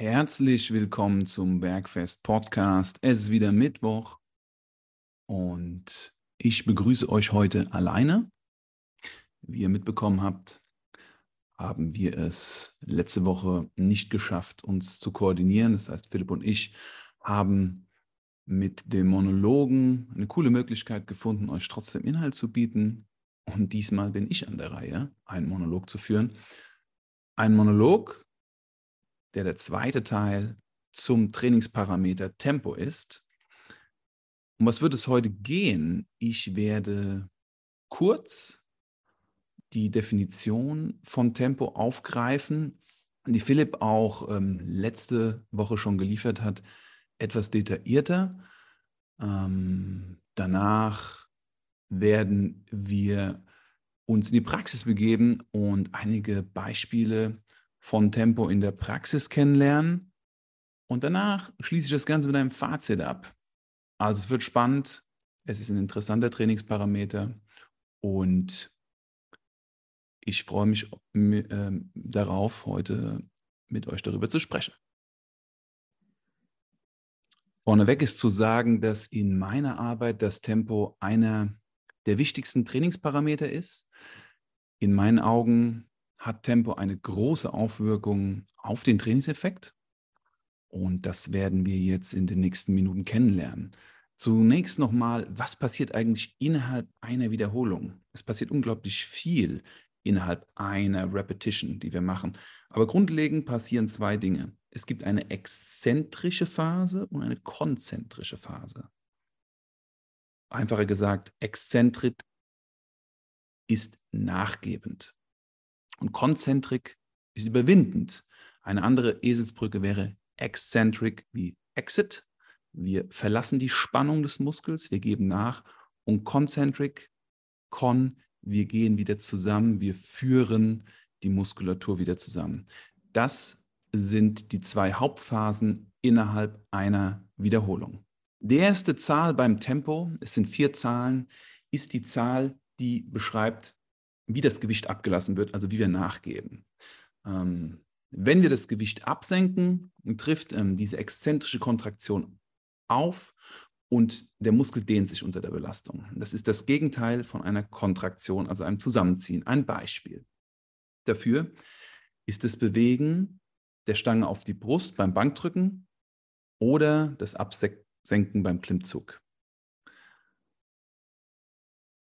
Herzlich willkommen zum Bergfest Podcast. Es ist wieder Mittwoch und ich begrüße euch heute alleine. Wie ihr mitbekommen habt, haben wir es letzte Woche nicht geschafft, uns zu koordinieren. Das heißt, Philipp und ich haben mit dem Monologen eine coole Möglichkeit gefunden, euch trotzdem Inhalt zu bieten. Und diesmal bin ich an der Reihe, einen Monolog zu führen. Ein Monolog, der der zweite Teil zum Trainingsparameter Tempo ist. Um was wird es heute gehen? Ich werde kurz die Definition von Tempo aufgreifen, die Philipp auch ähm, letzte Woche schon geliefert hat, etwas detaillierter. Ähm, danach werden wir uns in die Praxis begeben und einige Beispiele von Tempo in der Praxis kennenlernen. Und danach schließe ich das Ganze mit einem Fazit ab. Also es wird spannend, es ist ein interessanter Trainingsparameter und ich freue mich äh, darauf, heute mit euch darüber zu sprechen. Vorneweg ist zu sagen, dass in meiner Arbeit das Tempo einer der wichtigsten Trainingsparameter ist. In meinen Augen hat Tempo eine große Auswirkung auf den Trainingseffekt. Und das werden wir jetzt in den nächsten Minuten kennenlernen. Zunächst nochmal, was passiert eigentlich innerhalb einer Wiederholung? Es passiert unglaublich viel innerhalb einer Repetition, die wir machen. Aber grundlegend passieren zwei Dinge. Es gibt eine exzentrische Phase und eine konzentrische Phase. Einfacher gesagt, exzentrik ist nachgebend. Und konzentrik ist überwindend. Eine andere Eselsbrücke wäre eccentric wie exit. Wir verlassen die Spannung des Muskels, wir geben nach. Und concentric, con, wir gehen wieder zusammen, wir führen die Muskulatur wieder zusammen. Das sind die zwei Hauptphasen innerhalb einer Wiederholung. Die erste Zahl beim Tempo, es sind vier Zahlen, ist die Zahl, die beschreibt, wie das Gewicht abgelassen wird, also wie wir nachgeben. Ähm, wenn wir das Gewicht absenken, trifft ähm, diese exzentrische Kontraktion auf und der Muskel dehnt sich unter der Belastung. Das ist das Gegenteil von einer Kontraktion, also einem Zusammenziehen. Ein Beispiel dafür ist das Bewegen der Stange auf die Brust beim Bankdrücken oder das Absenken beim Klimmzug.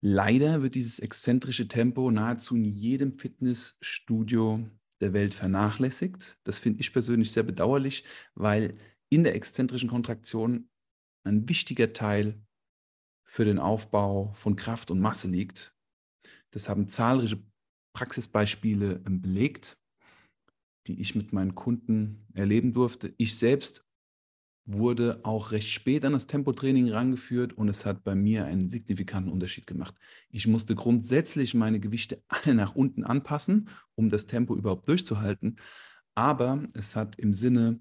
Leider wird dieses exzentrische Tempo nahezu in jedem Fitnessstudio der Welt vernachlässigt. Das finde ich persönlich sehr bedauerlich, weil in der exzentrischen Kontraktion ein wichtiger Teil für den Aufbau von Kraft und Masse liegt. Das haben zahlreiche Praxisbeispiele belegt, die ich mit meinen Kunden erleben durfte. Ich selbst wurde auch recht spät an das Tempotraining rangeführt und es hat bei mir einen signifikanten Unterschied gemacht. Ich musste grundsätzlich meine Gewichte alle nach unten anpassen, um das Tempo überhaupt durchzuhalten. Aber es hat im Sinne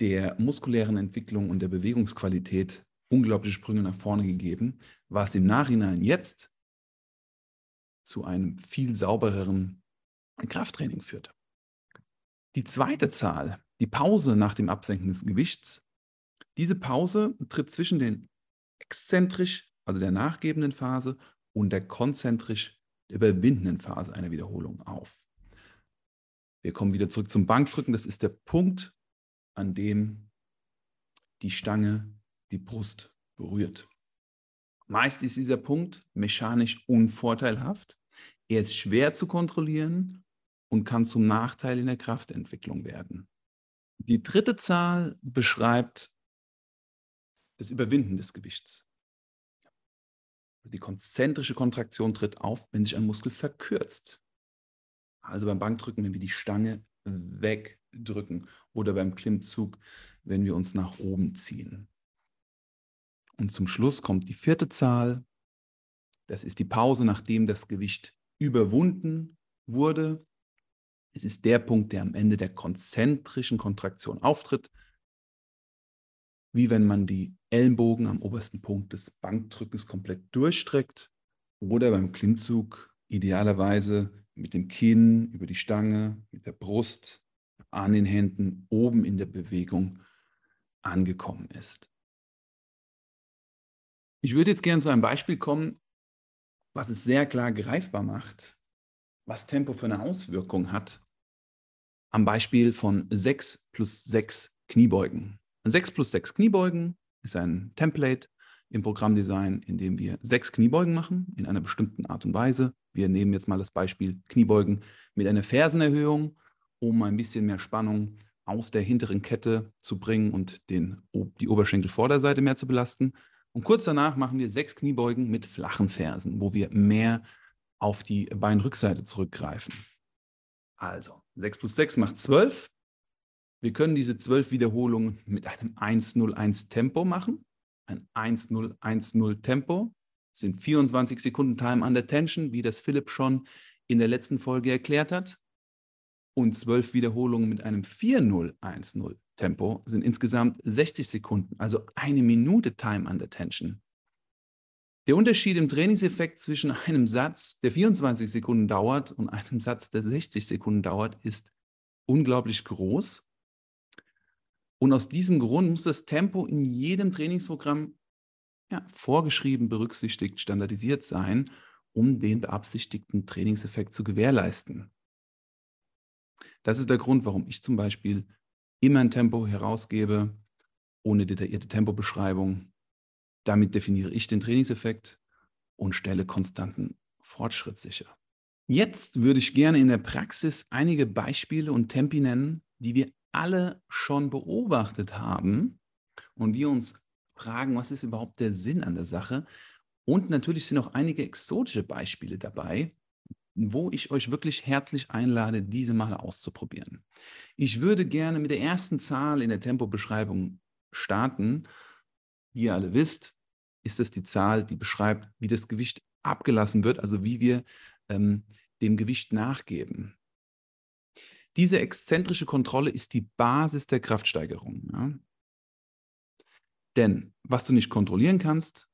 der muskulären Entwicklung und der Bewegungsqualität unglaubliche Sprünge nach vorne gegeben, was im Nachhinein jetzt zu einem viel saubereren Krafttraining führt. Die zweite Zahl, die Pause nach dem Absenken des Gewichts, diese Pause tritt zwischen den exzentrisch, also der nachgebenden Phase, und der konzentrisch überwindenden Phase einer Wiederholung auf. Wir kommen wieder zurück zum Bankdrücken. Das ist der Punkt, an dem die Stange die Brust berührt. Meist ist dieser Punkt mechanisch unvorteilhaft. Er ist schwer zu kontrollieren und kann zum Nachteil in der Kraftentwicklung werden. Die dritte Zahl beschreibt das Überwinden des Gewichts. Die konzentrische Kontraktion tritt auf, wenn sich ein Muskel verkürzt. Also beim Bankdrücken, wenn wir die Stange wegdrücken oder beim Klimmzug, wenn wir uns nach oben ziehen. Und zum Schluss kommt die vierte Zahl. Das ist die Pause, nachdem das Gewicht überwunden wurde. Es ist der Punkt, der am Ende der konzentrischen Kontraktion auftritt wie wenn man die Ellenbogen am obersten Punkt des Bankdrückens komplett durchstreckt oder beim Klimmzug idealerweise mit dem Kinn über die Stange, mit der Brust an den Händen oben in der Bewegung angekommen ist. Ich würde jetzt gerne zu einem Beispiel kommen, was es sehr klar greifbar macht, was Tempo für eine Auswirkung hat, am Beispiel von 6 plus 6 Kniebeugen. 6 plus 6 Kniebeugen ist ein Template im Programmdesign, in dem wir sechs Kniebeugen machen, in einer bestimmten Art und Weise. Wir nehmen jetzt mal das Beispiel Kniebeugen mit einer Fersenerhöhung, um ein bisschen mehr Spannung aus der hinteren Kette zu bringen und den, die Oberschenkelvorderseite mehr zu belasten. Und kurz danach machen wir sechs Kniebeugen mit flachen Fersen, wo wir mehr auf die Beinrückseite zurückgreifen. Also, 6 plus 6 macht 12. Wir können diese 12 Wiederholungen mit einem 1-0-1 Tempo machen. Ein 1-0-1-0 Tempo sind 24 Sekunden Time under Tension, wie das Philipp schon in der letzten Folge erklärt hat. Und 12 Wiederholungen mit einem 4-0-1-0 Tempo sind insgesamt 60 Sekunden, also eine Minute Time under Tension. Der Unterschied im Trainingseffekt zwischen einem Satz, der 24 Sekunden dauert, und einem Satz, der 60 Sekunden dauert, ist unglaublich groß. Und aus diesem Grund muss das Tempo in jedem Trainingsprogramm ja, vorgeschrieben, berücksichtigt, standardisiert sein, um den beabsichtigten Trainingseffekt zu gewährleisten. Das ist der Grund, warum ich zum Beispiel immer ein Tempo herausgebe, ohne detaillierte Tempobeschreibung, damit definiere ich den Trainingseffekt und stelle konstanten Fortschritt sicher. Jetzt würde ich gerne in der Praxis einige Beispiele und Tempi nennen, die wir alle schon beobachtet haben und wir uns fragen, was ist überhaupt der Sinn an der Sache. Und natürlich sind auch einige exotische Beispiele dabei, wo ich euch wirklich herzlich einlade, diese mal auszuprobieren. Ich würde gerne mit der ersten Zahl in der Tempobeschreibung starten. Wie ihr alle wisst, ist das die Zahl, die beschreibt, wie das Gewicht abgelassen wird, also wie wir ähm, dem Gewicht nachgeben. Diese exzentrische Kontrolle ist die Basis der Kraftsteigerung. Ja? Denn was du nicht kontrollieren kannst,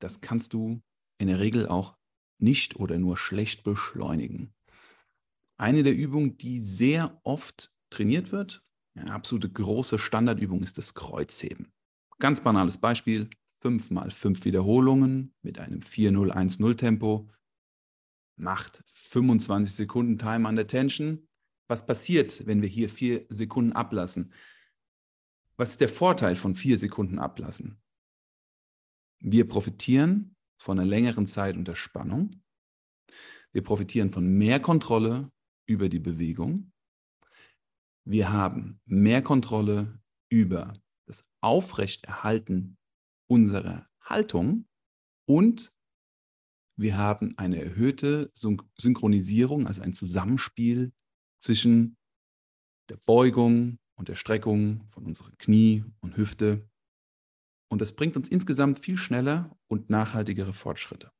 das kannst du in der Regel auch nicht oder nur schlecht beschleunigen. Eine der Übungen, die sehr oft trainiert wird, eine absolute große Standardübung ist das Kreuzheben. Ganz banales Beispiel, 5 mal 5 Wiederholungen mit einem 4-0-1-0 Tempo, macht 25 Sekunden Time under Tension. Was passiert, wenn wir hier 4 Sekunden ablassen? Was ist der Vorteil von 4 Sekunden ablassen? Wir profitieren von einer längeren Zeit unter Spannung. Wir profitieren von mehr Kontrolle über die Bewegung. Wir haben mehr Kontrolle über das Aufrechterhalten unserer Haltung und wir haben eine erhöhte Synchronisierung, also ein Zusammenspiel zwischen der Beugung und der Streckung von unseren Knie und Hüfte. Und das bringt uns insgesamt viel schneller und nachhaltigere Fortschritte.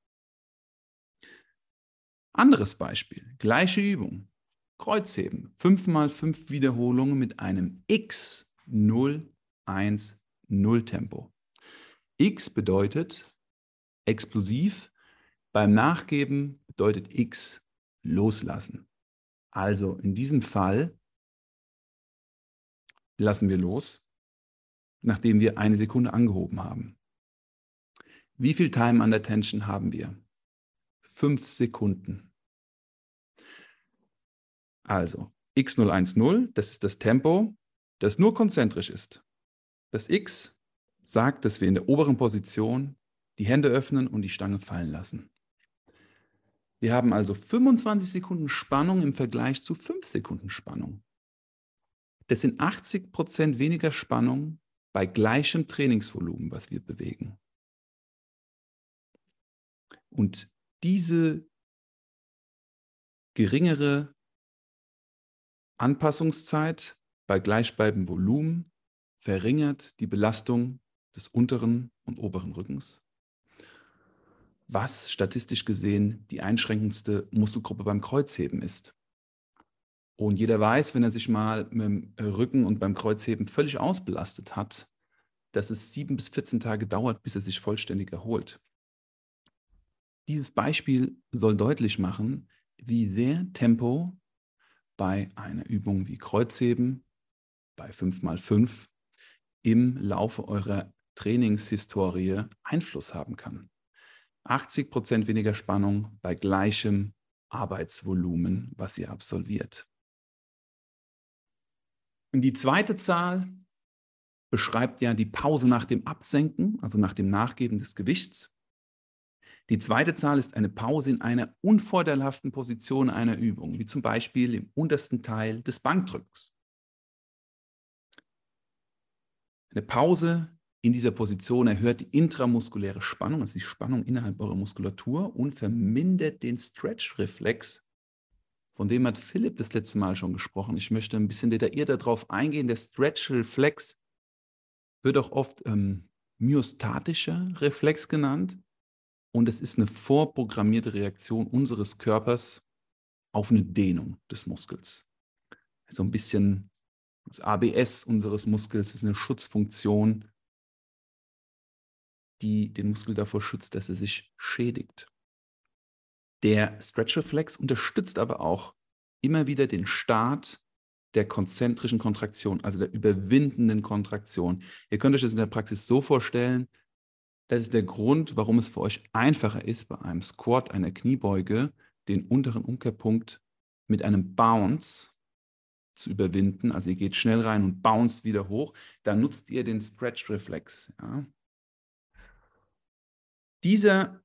Anderes Beispiel, gleiche Übung. Kreuzheben, 5 mal 5 Wiederholungen mit einem X 0 1 0 Tempo. X bedeutet explosiv. Beim Nachgeben bedeutet X loslassen. Also in diesem Fall lassen wir los, nachdem wir eine Sekunde angehoben haben. Wie viel Time under Tension haben wir? Fünf Sekunden. Also x010, das ist das Tempo, das nur konzentrisch ist. Das x sagt, dass wir in der oberen Position die Hände öffnen und die Stange fallen lassen. Wir haben also 25 Sekunden Spannung im Vergleich zu 5 Sekunden Spannung. Das sind 80 Prozent weniger Spannung bei gleichem Trainingsvolumen, was wir bewegen. Und diese geringere Anpassungszeit bei gleichbleibendem Volumen verringert die Belastung des unteren und oberen Rückens, was statistisch gesehen die einschränkendste Muskelgruppe beim Kreuzheben ist. Und jeder weiß, wenn er sich mal mit dem Rücken und beim Kreuzheben völlig ausbelastet hat, dass es sieben bis 14 Tage dauert, bis er sich vollständig erholt. Dieses Beispiel soll deutlich machen, wie sehr Tempo bei einer Übung wie Kreuzheben, bei 5x5 im Laufe eurer Trainingshistorie Einfluss haben kann. 80 Prozent weniger Spannung bei gleichem Arbeitsvolumen, was ihr absolviert. Und die zweite Zahl beschreibt ja die Pause nach dem Absenken, also nach dem Nachgeben des Gewichts. Die zweite Zahl ist eine Pause in einer unvorteilhaften Position einer Übung, wie zum Beispiel im untersten Teil des Bankdrücks. Eine Pause in dieser Position erhöht die intramuskuläre Spannung, also die Spannung innerhalb eurer Muskulatur und vermindert den Stretch-Reflex, von dem hat Philipp das letzte Mal schon gesprochen. Ich möchte ein bisschen detaillierter darauf eingehen. Der Stretch-Reflex wird auch oft ähm, myostatischer Reflex genannt. Und es ist eine vorprogrammierte Reaktion unseres Körpers auf eine Dehnung des Muskels. So ein bisschen das ABS unseres Muskels ist eine Schutzfunktion, die den Muskel davor schützt, dass er sich schädigt. Der Stretch-Reflex unterstützt aber auch immer wieder den Start der konzentrischen Kontraktion, also der überwindenden Kontraktion. Ihr könnt euch das in der Praxis so vorstellen, das ist der Grund, warum es für euch einfacher ist, bei einem Squat, einer Kniebeuge, den unteren Umkehrpunkt mit einem Bounce zu überwinden. Also ihr geht schnell rein und bounce wieder hoch. Da nutzt ihr den Stretch-Reflex. Ja. Dieser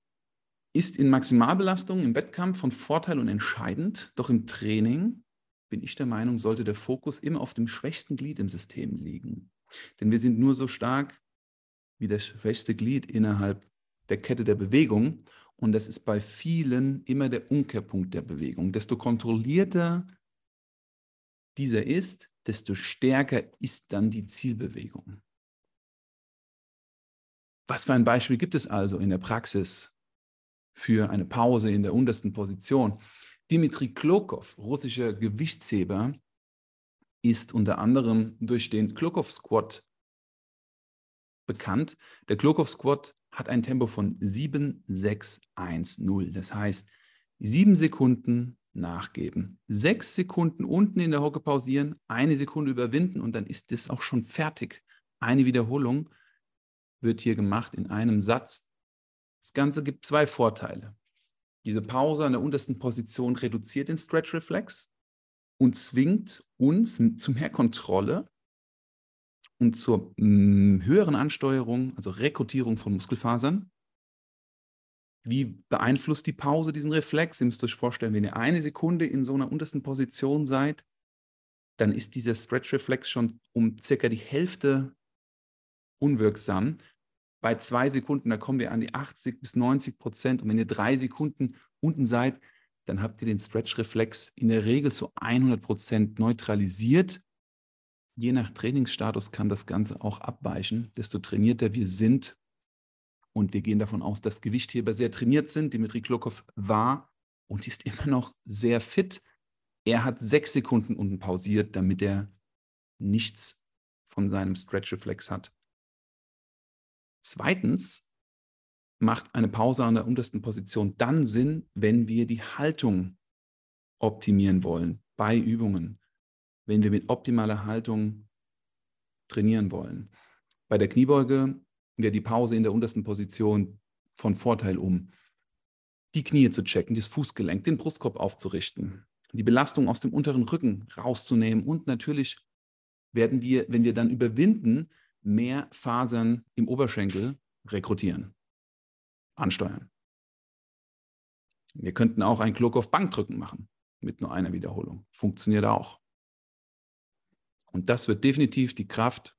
ist in Maximalbelastung im Wettkampf von Vorteil und entscheidend, doch im Training bin ich der Meinung, sollte der Fokus immer auf dem schwächsten Glied im System liegen. Denn wir sind nur so stark, wie das schwächste Glied innerhalb der Kette der Bewegung. Und das ist bei vielen immer der Umkehrpunkt der Bewegung. Desto kontrollierter dieser ist, desto stärker ist dann die Zielbewegung. Was für ein Beispiel gibt es also in der Praxis für eine Pause in der untersten Position? Dimitri Klokov, russischer Gewichtsheber, ist unter anderem durch den Klokov Squat bekannt. Der Klokov Squat hat ein Tempo von 7, 6, 1, 0. Das heißt, sieben Sekunden nachgeben, sechs Sekunden unten in der Hocke pausieren, eine Sekunde überwinden und dann ist das auch schon fertig. Eine Wiederholung wird hier gemacht in einem Satz. Das Ganze gibt zwei Vorteile. Diese Pause an der untersten Position reduziert den Stretch-Reflex und zwingt uns zu mehr Kontrolle und zur mh, mm, höheren Ansteuerung, also Rekrutierung von Muskelfasern. Wie beeinflusst die Pause diesen Reflex? Ihr müsst euch vorstellen, wenn ihr eine Sekunde in so einer untersten Position seid, dann ist dieser Stretch-Reflex schon um circa die Hälfte unwirksam. Bei zwei Sekunden, da kommen wir an die 80 bis 90 Prozent. Und wenn ihr drei Sekunden unten seid, dann habt ihr den Stretch-Reflex in der Regel zu 100 Prozent neutralisiert je nach Trainingsstatus kann das Ganze auch abweichen. Desto trainierter wir sind, und wir gehen davon aus, dass Gewichtheber sehr trainiert sind. Dimitri Klokov war und ist immer noch sehr fit. Er hat sechs Sekunden unten pausiert, damit er nichts von seinem Stretch-Reflex hat. Zweitens macht eine Pause an der untersten Position dann Sinn, wenn wir die Haltung optimieren wollen bei Übungen wenn wir mit optimaler Haltung trainieren wollen. Bei der Kniebeuge wäre die Pause in der untersten Position von Vorteil, um die Knie zu checken, das Fußgelenk, den Brustkorb aufzurichten, die Belastung aus dem unteren Rücken rauszunehmen und natürlich werden wir, wenn wir dann überwinden, mehr Fasern im Oberschenkel rekrutieren, ansteuern. Wir könnten auch ein Klok auf Bankdrücken machen mit nur einer Wiederholung. Funktioniert auch. Und das wird definitiv die Kraft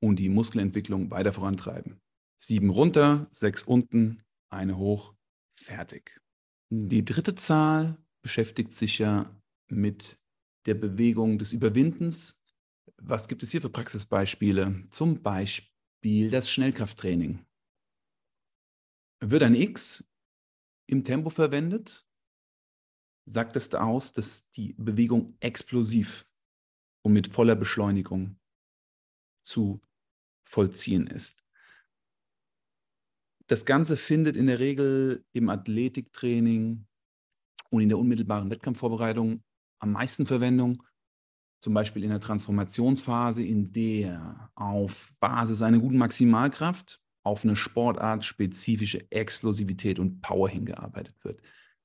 und die Muskelentwicklung weiter vorantreiben. Sieben runter, sechs unten, eine hoch, fertig. Die dritte Zahl beschäftigt sich ja mit der Bewegung des Überwindens. Was gibt es hier für Praxisbeispiele? Zum Beispiel das Schnellkrafttraining. Wird ein X im Tempo verwendet, sagt es aus, dass die Bewegung explosiv und mit voller Beschleunigung zu vollziehen ist. Das Ganze findet in der Regel im Athletiktraining und in der unmittelbaren Wettkampfvorbereitung am meisten Verwendung, zum Beispiel in der Transformationsphase, in der auf Basis einer guten Maximalkraft auf eine Sportart spezifische Explosivität und Power hingearbeitet wird.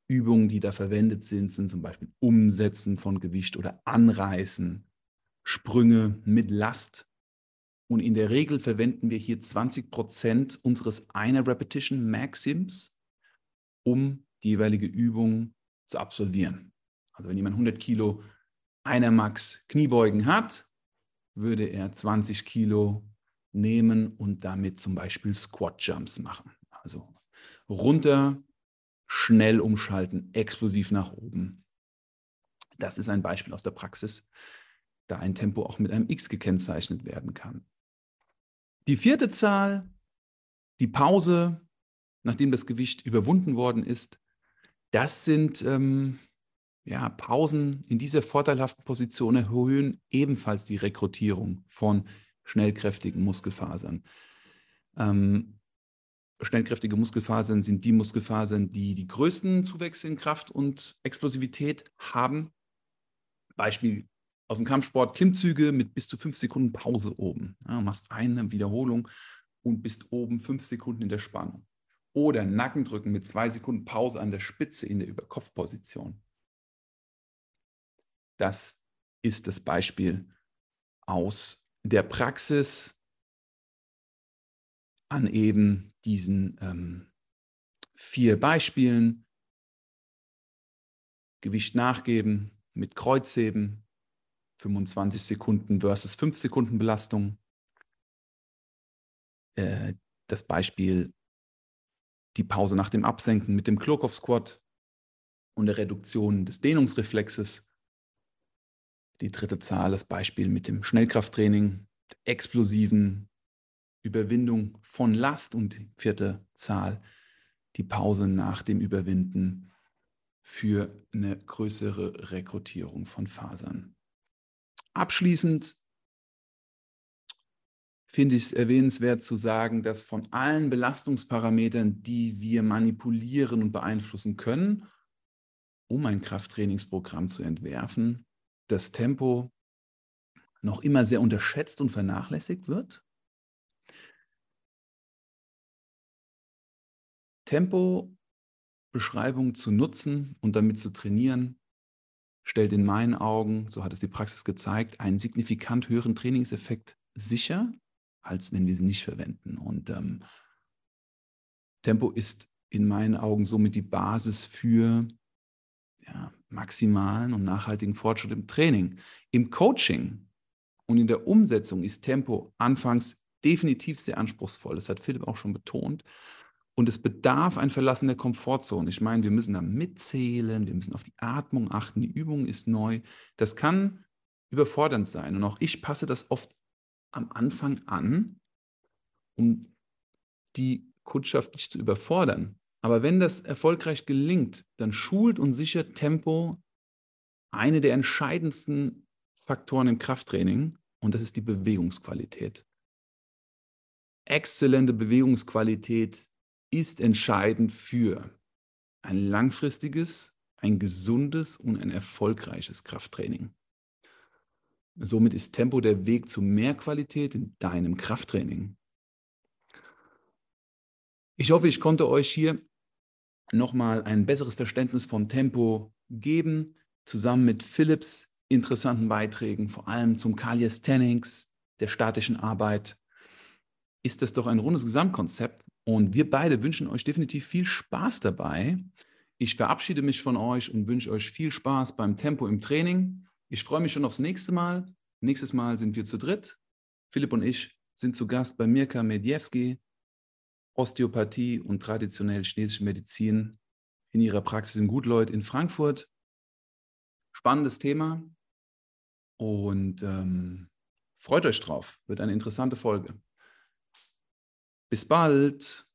Übungen, die da verwendet sind, sind zum Beispiel Umsetzen von Gewicht oder Anreißen, Sprünge mit Last. Und in der Regel verwenden wir hier 20 Prozent unseres einer Repetition Maxims, um die jeweilige Übung zu absolvieren. Also wenn jemand 100 Kilo einer Max Kniebeugen hat, würde er 20 Kilo nehmen und damit zum Beispiel Squat Jumps machen. Also runter, schnell umschalten, explosiv nach oben. Das ist ein Beispiel aus der Praxis, da ein Tempo auch mit einem X gekennzeichnet werden kann. Die vierte Zahl, die Pause, nachdem das Gewicht überwunden worden ist, das sind ähm, ja, Pausen in dieser vorteilhaften Position erhöhen ebenfalls die Rekrutierung von schnellkräftigen Muskelfasern. Ähm, schnellkräftige Muskelfasern sind die Muskelfasern, die die größten Zuwächse in Kraft und Explosivität haben. Beispiel aus dem Kampfsport Klimmzüge mit bis zu fünf Sekunden Pause oben. Ja, machst eine Wiederholung und bist oben fünf Sekunden in der Spannung. Oder Nackendrücken mit zwei Sekunden Pause an der Spitze in der Überkopfposition. Das ist das Beispiel aus der Praxis an eben diesen ähm, vier Beispielen. Gewicht nachgeben mit Kreuzheben, 25 Sekunden versus 5 Sekunden Belastung. Äh, das Beispiel die Pause nach dem Absenken mit dem Klokov Squat und der Reduktion des Dehnungsreflexes die dritte Zahl, das Beispiel mit dem Schnellkrafttraining, explosiven Überwindung von Last und die vierte Zahl, die Pause nach dem Überwinden für eine größere Rekrutierung von Fasern. Abschließend finde ich es erwähnenswert zu sagen, dass von allen Belastungsparametern, die wir manipulieren und beeinflussen können, um ein Krafttrainingsprogramm zu entwerfen, das Tempo noch immer sehr unterschätzt und vernachlässigt wird? Tempo-Beschreibung zu nutzen und damit zu trainieren, stellt in meinen Augen, so hat es die Praxis gezeigt, einen signifikant höheren Trainingseffekt sicher, als wenn wir sie nicht verwenden. Und ähm, Tempo ist in meinen Augen somit die Basis für ja, maximalen und nachhaltigen Fortschritt im Training. Im Coaching und in der Umsetzung ist Tempo anfangs definitiv sehr anspruchsvoll. Das hat Philipp auch schon betont. Und es bedarf ein Verlassen der Komfortzone. Ich meine, wir müssen da mitzählen, wir müssen auf die Atmung achten, die Übung ist neu. Das kann überfordernd sein. Und auch ich passe das oft am Anfang an, um die Kundschaft nicht zu überfordern. Aber wenn das erfolgreich gelingt, dann schult und sichert Tempo eine der entscheidendsten Faktoren im Krafttraining und das ist die Bewegungsqualität. Exzellente Bewegungsqualität ist entscheidend für ein langfristiges, ein gesundes und ein erfolgreiches Krafttraining. Somit ist Tempo der Weg zu mehr Qualität in deinem Krafttraining. Ich hoffe, ich konnte euch hier nochmal ein besseres Verständnis von Tempo geben, zusammen mit Philips interessanten Beiträgen, vor allem zum Calisthenics, der statischen Arbeit. Ist das doch ein rundes Gesamtkonzept und wir beide wünschen euch definitiv viel Spaß dabei. Ich verabschiede mich von euch und wünsche euch viel Spaß beim Tempo im Training. Ich freue mich schon aufs nächste Mal. Nächstes Mal sind wir zu dritt. Philipp und ich sind zu Gast bei Mirka Medjewski, Osteopathie und traditionell chinesische Medizin in ihrer Praxis in Gutleut in Frankfurt. Spannendes Thema und ähm, freut euch drauf. Wird eine interessante Folge. Bis bald.